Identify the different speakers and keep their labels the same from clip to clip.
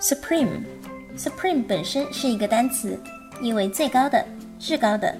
Speaker 1: Supreme，Supreme 本身是一个单词，意为最高的、至高的。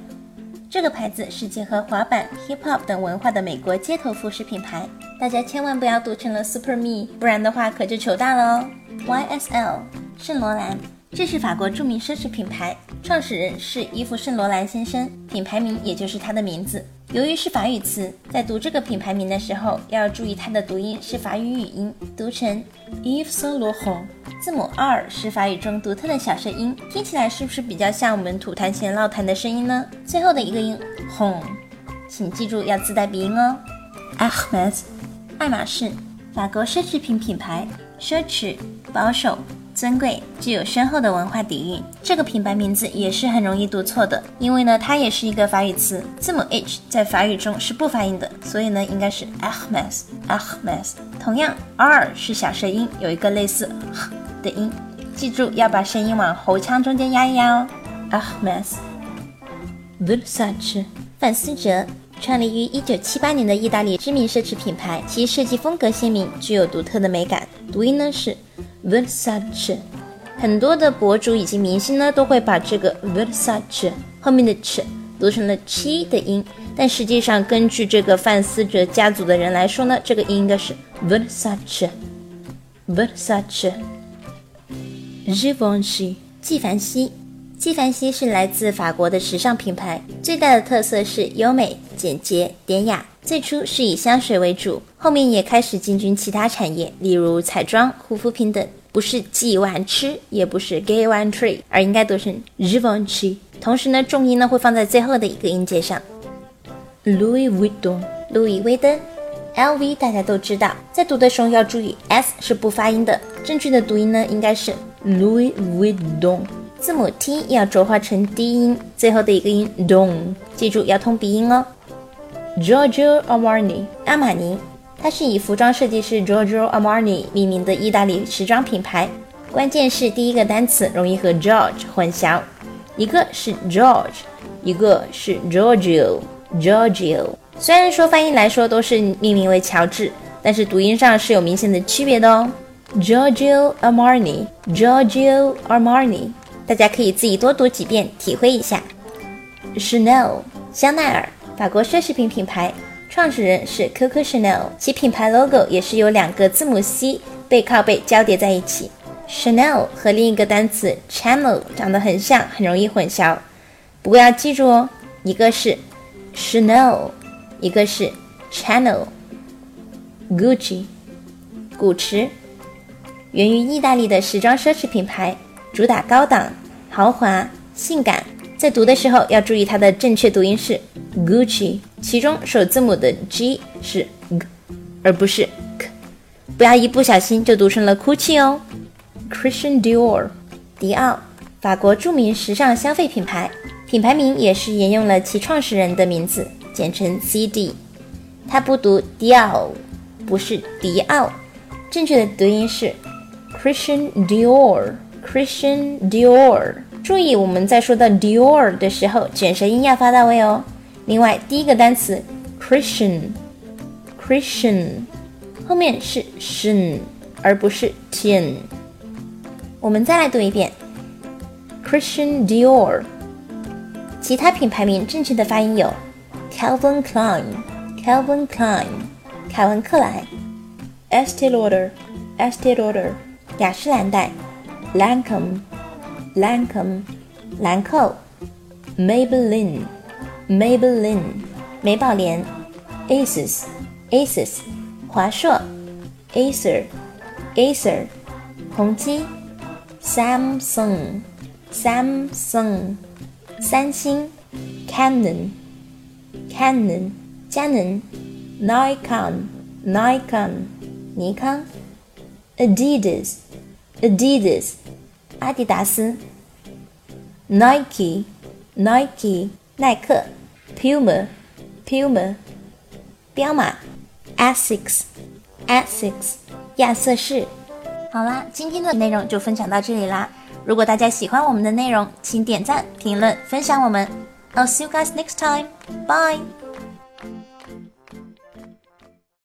Speaker 1: 这个牌子是结合滑板、hip hop 等文化的美国街头服饰品牌，大家千万不要读成了 Super Me，不然的话可就糗大了哦。YSL，圣罗兰。这是法国著名奢侈品牌，创始人是伊夫圣罗兰先生，品牌名也就是他的名字。由于是法语词，在读这个品牌名的时候要注意它的读音是法语语音，读成 Yves Saint Laurent。字母 R 是法语中独特的小舌音，听起来是不是比较像我们吐痰前唠痰的声音呢？最后的一个音 hon，请记住要自带鼻音哦。Hermes，爱马仕，法国奢侈品品牌，奢侈，保守。尊贵，具有深厚的文化底蕴。这个品牌名字也是很容易读错的，因为呢，它也是一个法语词，字母 H 在法语中是不发音的，所以呢，应该是 Hermes，Hermes。同样，R 是小舌音，有一个类似的音，记住要把声音往喉腔中间压一压哦。Hermes。Versace，范思哲，创立于一九七八年的意大利知名奢侈品牌，其设计风格鲜明，具有独特的美感。读音呢是。Versace，很多的博主以及明星呢都会把这个 Versace 后面的 ch 读成了 ch 的音，但实际上根据这个范思哲家族的人来说呢，这个音应该是 Versace。Versace。Givenchy，纪梵希。纪梵希是来自法国的时尚品牌，最大的特色是优美、简洁、典雅。最初是以香水为主，后面也开始进军其他产业，例如彩妆、护肤品等。不是 G one 吃，也不是 Gay one tree，而应该读成 Givenchy。同时呢，重音呢会放在最后的一个音节上。Louis Vuitton，路易威登。LV 大家都知道，在读的时候要注意 S 是不发音的，正确的读音呢应该是 Louis Vuitton。字母 T 要浊化成低音，最后的一个音 don，记住要通鼻音哦。Giorgio Armani，阿玛尼，它是以服装设计师 Giorgio Armani 命名的意大利时装品牌。关键是第一个单词容易和 George 混淆，一个是 George，一个是 Giorgio。Giorgio 虽然说翻译来说都是命名为乔治，但是读音上是有明显的区别的哦。Giorgio Armani，Giorgio Armani。大家可以自己多读几遍，体会一下。Chanel，香奈儿，法国奢侈品品牌，创始人是 Coco Chanel，其品牌 logo 也是由两个字母 C 背靠背交叠在一起。Chanel 和另一个单词 Chanel 长得很像，很容易混淆。不过要记住哦，一个是 Chanel，一个是 Chanel，。Gucci，古驰，源于意大利的时装奢侈品牌。主打高档、豪华、性感，在读的时候要注意它的正确读音是 Gucci，其中首字母的 G 是 G，而不是 K，不要一不小心就读成了 Gucci 哦。Christian Dior，迪奥，法国著名时尚消费品牌，品牌名也是沿用了其创始人的名字，简称 CD。它不读 Dior，不是迪奥，正确的读音是 Christian Dior。Christian Dior，注意我们在说到 Dior 的时候，卷舌音要发到位哦。另外，第一个单词 Christian，Christian 后面是 shin 而不是 tin。我们再来读一遍 Christian Dior。其他品牌名正确的发音有 Calvin Klein，Calvin Klein，凯文克莱；Estee Lauder，Estee Lauder，雅诗兰黛。Lancome, Lancome, 兰蔻；Maybelline, Maybelline, 美宝莲；Asus, Asus, 华硕；Acer, Acer, 宏基；Samsung, Samsung, 三星；Canon, Canon, 佳能；Nikon, Nikon, 尼康；Adidas, Adidas。阿迪达斯，Nike，Nike，耐克，Puma，Puma，彪马，Asics，Asics，亚瑟士。好啦，今天的内容就分享到这里啦。如果大家喜欢我们的内容，请点赞、评论、分享我们。I'll see you guys next time. Bye.